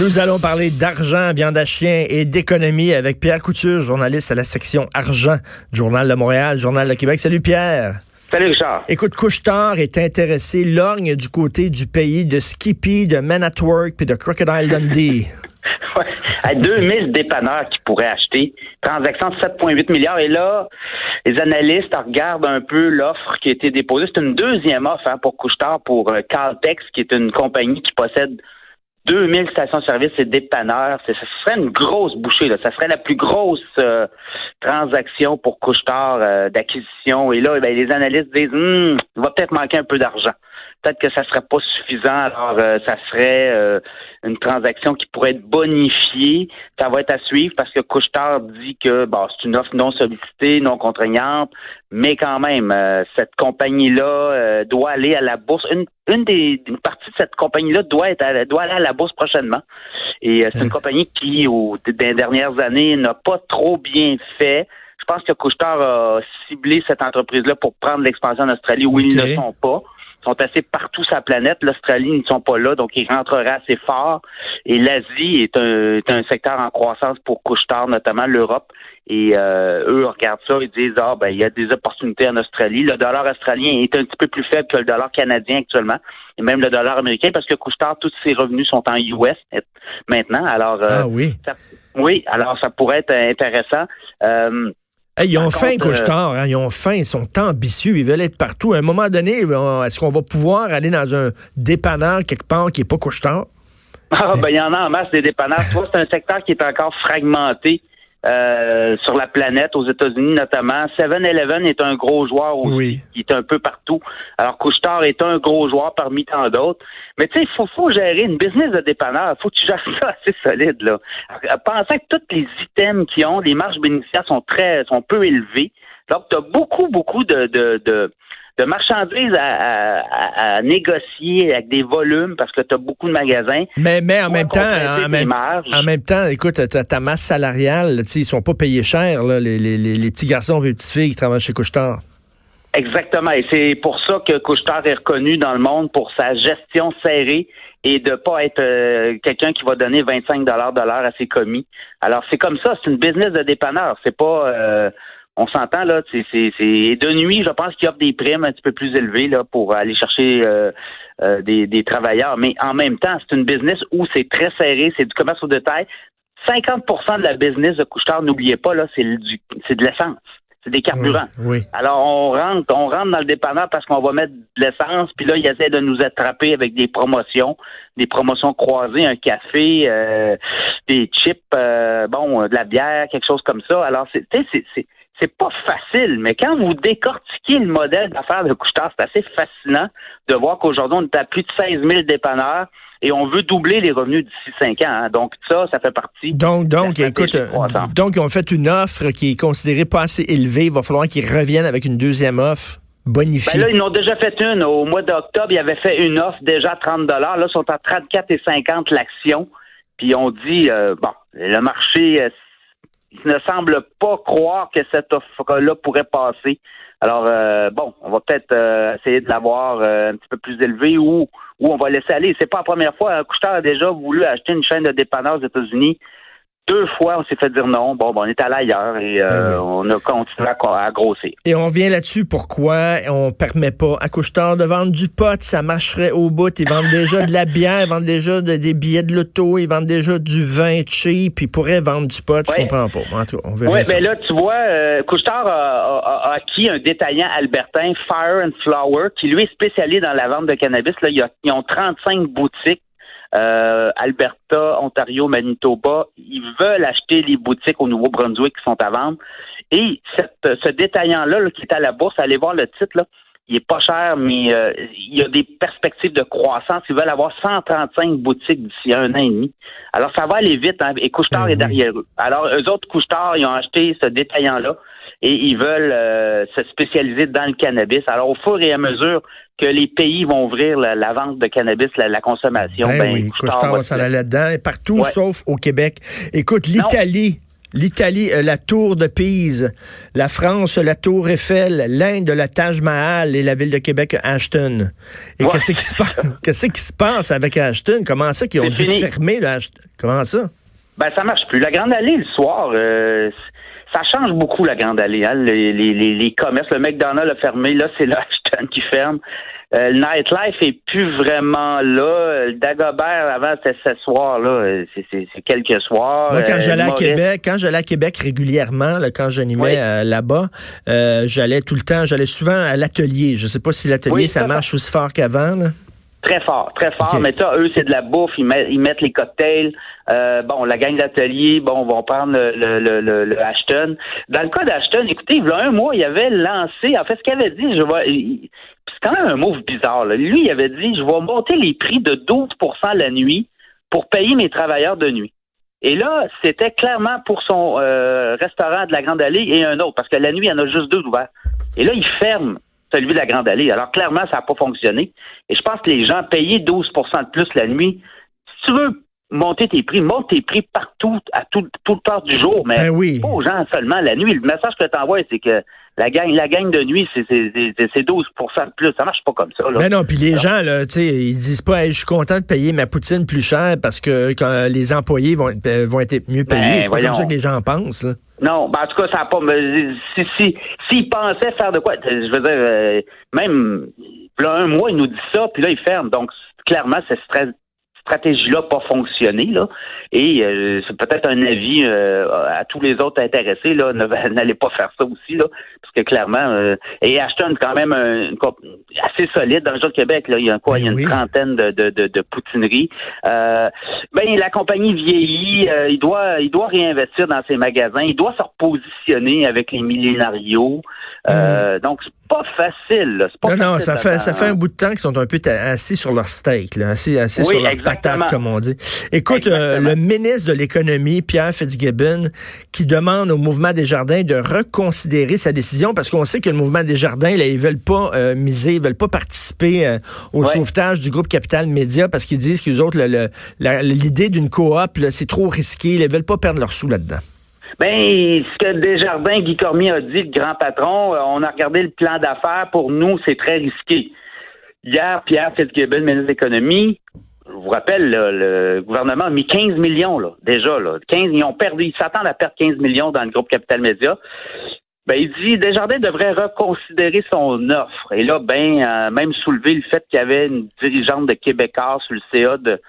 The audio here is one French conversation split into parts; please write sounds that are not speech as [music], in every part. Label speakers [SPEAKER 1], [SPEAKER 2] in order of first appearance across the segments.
[SPEAKER 1] Nous allons parler d'argent, viande à chien et d'économie avec Pierre Couture, journaliste à la section argent, Journal de Montréal, Journal de Québec. Salut Pierre.
[SPEAKER 2] Salut Richard.
[SPEAKER 1] Écoute, Couchetard est intéressé, lorgne du côté du pays de Skippy, de Men at Work puis de Crocodile Dundee. [laughs]
[SPEAKER 2] ouais, à 2000 dépanneurs qui pourraient acheter. Transaction de 7,8 milliards. Et là, les analystes regardent un peu l'offre qui a été déposée. C'est une deuxième offre hein, pour Couchetard, pour euh, Caltex, qui est une compagnie qui possède 2000 stations-service et dépanneurs, ça serait une grosse bouchée. Là. Ça serait la plus grosse euh, transaction pour Couchetard euh, d'acquisition. Et là, ben, les analystes disent, hum, il va peut-être manquer un peu d'argent peut-être que ça serait pas suffisant. Alors, euh, ça serait euh, une transaction qui pourrait être bonifiée. Ça va être à suivre parce que Couchetard dit que bon, c'est une offre non sollicitée, non contraignante, mais quand même, euh, cette compagnie-là doit aller à la bourse. Une, une des une partie de cette compagnie-là doit être doit aller à la bourse prochainement. Et c'est une compagnie qui, au, dans les dernières années, n'a pas trop bien fait. Je pense que Couchetard a ciblé cette entreprise-là pour prendre l'expansion en Australie où ils ne sont pas sont assez partout sur la planète. L'Australie ne sont pas là, donc ils rentreraient assez fort. Et l'Asie est un, est un secteur en croissance pour Couchetard, notamment l'Europe. Et euh, eux regardent ça et disent ah ben il y a des opportunités en Australie. Le dollar australien est un petit peu plus faible que le dollar canadien actuellement, et même le dollar américain parce que Couchetard, tous ses revenus sont en US maintenant. Alors euh,
[SPEAKER 1] ah oui,
[SPEAKER 2] oui, alors ça pourrait être intéressant. Euh,
[SPEAKER 1] ils ont faim, Couchetard. Hein, ils ont faim. Ils sont ambitieux. Ils veulent être partout. À un moment donné, est-ce qu'on va pouvoir aller dans un dépanneur quelque part qui n'est pas Couchetard?
[SPEAKER 2] Ah, ben, il y en a en masse des dépanneurs. c'est un secteur qui est encore fragmenté. Euh, sur la planète, aux États-Unis notamment. 7-Eleven est un gros joueur aussi, qui est un peu partout. Alors, Couchetard est un gros joueur parmi tant d'autres. Mais tu sais, il faut, faut gérer une business de dépanneur. faut que tu gères [laughs] ça assez solide, là. Pensez que tous les items qui ont, les marges bénéficiaires sont très, sont peu élevées. Donc, tu as beaucoup, beaucoup de, de, de de marchandises à, négocier avec des volumes parce que tu as beaucoup de magasins.
[SPEAKER 1] Mais, mais en même temps, en même, en même, temps, écoute, ta masse salariale, ils sont pas payés cher, là, les, les, les, petits garçons et les petites filles qui travaillent chez Couchetard.
[SPEAKER 2] Exactement. Et c'est pour ça que Couchetard est reconnu dans le monde pour sa gestion serrée et de pas être euh, quelqu'un qui va donner 25 dollars de l'heure à ses commis. Alors c'est comme ça, c'est une business de dépanneur. C'est pas euh, on s'entend là, c'est de nuit, je pense qu'il y a des primes un petit peu plus élevées là pour aller chercher euh, euh, des, des, travailleurs, mais en même temps, c'est une business où c'est très serré, c'est du commerce au détail. 50% de la business de Couchetard, n'oubliez pas là, c'est du c'est de l'essence. C'est des carburants.
[SPEAKER 1] Oui,
[SPEAKER 2] Alors on rentre, on rentre dans le dépanneur parce qu'on va mettre de l'essence, puis là ils essaient de nous attraper avec des promotions, des promotions croisées, un café, euh, des chips, bon, de la bière, quelque chose comme ça. Alors c'est c'est facile, mais quand vous décortiquez le modèle d'affaires de Couchetard, c'est assez fascinant de voir qu'aujourd'hui, on est à plus de 16 000 dépanneurs et on veut doubler les revenus d'ici 5 ans. Hein. Donc, ça, ça fait partie.
[SPEAKER 1] Donc, donc, écoute, donc, ils ont fait une offre qui est considérée pas assez élevée. Il va falloir qu'ils reviennent avec une deuxième offre. Bonifiée.
[SPEAKER 2] Ben là, ils ont déjà fait une. Au mois d'octobre, ils avaient fait une offre déjà à 30 Là, ils sont à 34,50 l'action. Puis on dit, euh, bon, le marché, euh, ne semble pas croire que cette offre-là pourrait passer. Alors, euh, bon, on va peut-être euh, essayer de l'avoir euh, un petit peu plus élevé ou, ou on va laisser aller. C'est pas la première fois. Couchetard a déjà voulu acheter une chaîne de dépanneurs aux États-Unis deux fois, on s'est fait dire non. Bon, on est allé ailleurs et euh, ben on a continué à, grossir.
[SPEAKER 1] Et on vient là-dessus. Pourquoi on permet pas à Couchetard de vendre du pot? Ça marcherait au bout. Ils vendent déjà de la bière, ils vendent déjà des billets de loto, ils vendent déjà du vin cheap, ils pourraient vendre du pot. Je comprends pas.
[SPEAKER 2] Oui, mais là, tu vois, euh, Couchetard a, acquis un détaillant albertain, Fire and Flower, qui lui est spécialisé dans la vente de cannabis. Là, ils ont 35 boutiques euh, Alberta, Ontario, Manitoba, ils veulent acheter les boutiques au Nouveau-Brunswick qui sont à vendre. Et ce détaillant-là qui est à la bourse, allez voir le titre, là, il est pas cher, mais euh, il y a des perspectives de croissance. Ils veulent avoir 135 boutiques d'ici un an et demi. Alors, ça va aller vite, hein, et Couchetard
[SPEAKER 1] Ben
[SPEAKER 2] est derrière eux. Alors, eux autres, Couchetard, ils ont acheté ce détaillant-là et ils veulent euh, se spécialiser dans le cannabis. Alors, au fur et à mesure que les pays vont ouvrir la, la vente de cannabis, la, la consommation,
[SPEAKER 1] Ben,
[SPEAKER 2] ben,
[SPEAKER 1] oui,
[SPEAKER 2] Couche-Tard va
[SPEAKER 1] va
[SPEAKER 2] se
[SPEAKER 1] s'en aller là-dedans, et partout
[SPEAKER 2] Ouais.
[SPEAKER 1] sauf au Québec. Écoute, l'Italie, l'Italie, euh, la Tour de Pise, la France, la Tour Eiffel, l'Inde, la Taj Mahal et la ville de Québec, Ashton. Et
[SPEAKER 2] Ouais.
[SPEAKER 1] qu'est-ce qui se passe? [laughs] Qu'est-ce qui se passe avec Ashton? Comment ça qu'ils ont dû
[SPEAKER 2] fini.
[SPEAKER 1] fermer le Ashton? Comment ça?
[SPEAKER 2] Ben, ça marche plus. La Grande Allée, le soir, euh, ça change beaucoup, la Grande Allée. Hein? Les, les, les, les commerces, le McDonald's a fermé. Là, c'est le Ashton qui ferme. Euh, le nightlife est plus vraiment là. Le Dagobert, avant, c'était ce soir-là. Euh, C'est, c'est, c'est quelques soirs.
[SPEAKER 1] Moi, quand
[SPEAKER 2] Euh,
[SPEAKER 1] j'allais à Québec, quand j'allais à Québec régulièrement, là, quand j'animais
[SPEAKER 2] Oui.
[SPEAKER 1] euh, là-bas, euh, j'allais tout le temps, j'allais souvent à l'atelier. Je sais pas si l'atelier,
[SPEAKER 2] Oui,
[SPEAKER 1] ça
[SPEAKER 2] ça,
[SPEAKER 1] marche aussi fort qu'avant.
[SPEAKER 2] Très fort, très fort. Mais ça, eux, c'est de la bouffe. Ils mettent, ils mettent les cocktails. Euh, bon, la gang d'atelier, bon, vont prendre le, le, le, le- Ashton. Dans le cas d'Ashton, écoutez, il y a un mois, il avait lancé, en fait, ce qu'il avait dit, je vais, c'est quand même un move bizarre. là. Lui, il avait dit, je vais monter les prix de 12% la nuit pour payer mes travailleurs de nuit. Et là, c'était clairement pour son euh, restaurant de la Grande Allée et un autre, parce que la nuit, il y en a juste deux ouverts. Et là, il ferme celui de la Grande Allée. Alors, clairement, ça n'a pas fonctionné. Et je pense que les gens payaient 12% de plus la nuit. Si tu veux monter tes prix, monte tes prix partout, à tout, tout le temps du jour, mais
[SPEAKER 1] Ben oui.
[SPEAKER 2] pas aux gens seulement la nuit. Le message que tu envoies, c'est que la gang, la gang de nuit, c'est, c'est, c'est, c'est 12% de plus. Ça marche pas comme ça. Là.
[SPEAKER 1] Ben non, puis les gens, là, tu sais, ils disent pas, Hey, je suis content de payer ma poutine plus cher parce que quand les employés vont, être- euh, vont être mieux payés.
[SPEAKER 2] Ben,
[SPEAKER 1] c'est pas comme ça que les gens pensent. là.
[SPEAKER 2] Non, ben en tout cas, ça n'a pas. mais Si, si, s'ils pensaient faire de quoi, je veux dire, euh, même là, un mois, il nous dit ça, puis là, il ferme. Donc, clairement, stra- stratégie-là n'a pas fonctionné. Là. Et euh, c'est peut-être un avis euh, à tous les autres intéressés. Là, [laughs] n'allez pas faire ça aussi, là, parce que clairement, euh, et Ashton, quand même, un, une assez solide dans le jeu de Québec. Là, il y a quoi,
[SPEAKER 1] Ben
[SPEAKER 2] il y a une
[SPEAKER 1] oui.
[SPEAKER 2] trentaine de, de, de, de poutineries. Euh, ben, la compagnie vieillit, euh, il doit il doit réinvestir dans ses magasins, il doit se repositionner avec les millénarios. Euh, Donc, c'est pas facile. pas.
[SPEAKER 1] Non, non, ça fait, ça fait un bout de temps qu'ils sont un peu assis sur leur steak, là, assis, assis
[SPEAKER 2] Oui,
[SPEAKER 1] sur leur
[SPEAKER 2] exactement.
[SPEAKER 1] patate, comme on dit. Écoute, euh, le ministre de l'Économie, Pierre Fitzgibbon, qui demande au mouvement des jardins de reconsidérer sa décision parce qu'on sait que le mouvement des jardins, là, ils veulent pas euh, miser, ils veulent pas participer euh, au
[SPEAKER 2] Ouais.
[SPEAKER 1] sauvetage du groupe Capital Média parce qu'ils disent qu'ils autres, l'idée d'une coop, c'est trop risqué, ils veulent pas perdre leurs sous là-dedans.
[SPEAKER 2] Ben, ce que Desjardins, Guy Cormier a dit, le grand patron, euh, on a regardé le plan d'affaires. Pour nous, c'est très risqué. Hier, Pierre Fitzgibbon, ministre de l'Économie, je vous rappelle, là, le gouvernement a mis 15 millions, là, déjà, là. 15, ils ont perdu, ils s'attendent à perdre 15 millions dans le groupe Capital Média. Ben, il dit, Desjardins devrait reconsidérer son offre. Et là, ben, euh, même soulever le fait qu'il y avait une dirigeante de Québécois sur le CA de,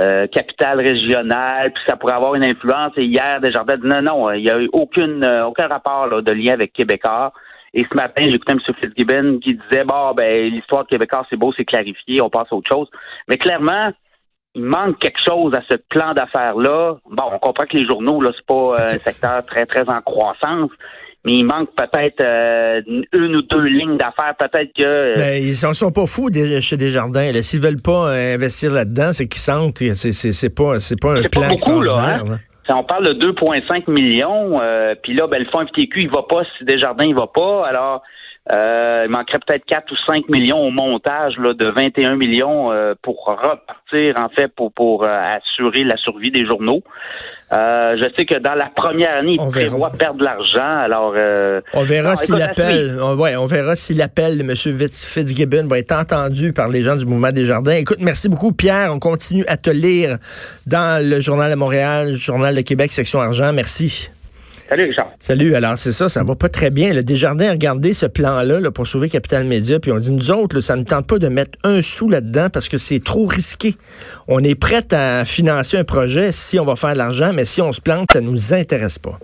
[SPEAKER 2] euh, capitale régionale, puis ça pourrait avoir une influence. Et hier, Desjardins dit non, non, il n'y a eu aucune, euh, aucun rapport là, de lien avec Québécois. Et ce matin, j'écoutais M. Fitzgibbon qui disait bon, ben l'histoire de Québécois, c'est beau, c'est clarifié, on passe à autre chose. Mais clairement, il manque quelque chose à ce plan d'affaires-là. Bon, on comprend que les journaux, là, c'est pas euh, un secteur très, très en croissance. Mais il manque peut-être euh, une ou deux lignes d'affaires. Peut-être que euh,
[SPEAKER 1] Ben, ils sont, sont pas fous des- chez Desjardins. S'ils veulent pas euh, investir là-dedans, c'est qu'ils sentent que c'est, c'est, c'est pas, c'est pas un
[SPEAKER 2] C'est pas
[SPEAKER 1] plan
[SPEAKER 2] beaucoup, là, hein?
[SPEAKER 1] là.
[SPEAKER 2] On parle de 2,5 millions. euh, Puis là, ben, le fonds FTQ, il va pas. Si Desjardins, il va pas. Alors, euh, il manquerait peut-être 4 ou 5 millions au montage là, de 21 millions euh, pour repartir, en fait, pour, pour euh, assurer la survie des journaux. Euh, je sais que dans la première année,
[SPEAKER 1] On
[SPEAKER 2] il
[SPEAKER 1] verra.
[SPEAKER 2] prévoit perdre de l'argent. Alors, euh,
[SPEAKER 1] On verra
[SPEAKER 2] Non,
[SPEAKER 1] si l'appel, on, ouais, on verra si l'appel de M. Fitz- Fitzgibbon va être entendu par les gens du mouvement des jardins. Écoute, merci beaucoup, Pierre. On continue à te lire dans le Journal de Montréal, Journal de Québec, section argent. Merci.
[SPEAKER 2] Salut Richard.
[SPEAKER 1] Salut. Alors, c'est ça, ça va pas très bien. Le Desjardins a regardé ce plan-là là, pour sauver Capital Média, puis on dit, nous autres, ça ne tente pas de mettre un sou là-dedans parce que c'est trop risqué. On est prêt à financer un projet si on va faire de l'argent, mais si on se plante, ça nous intéresse pas.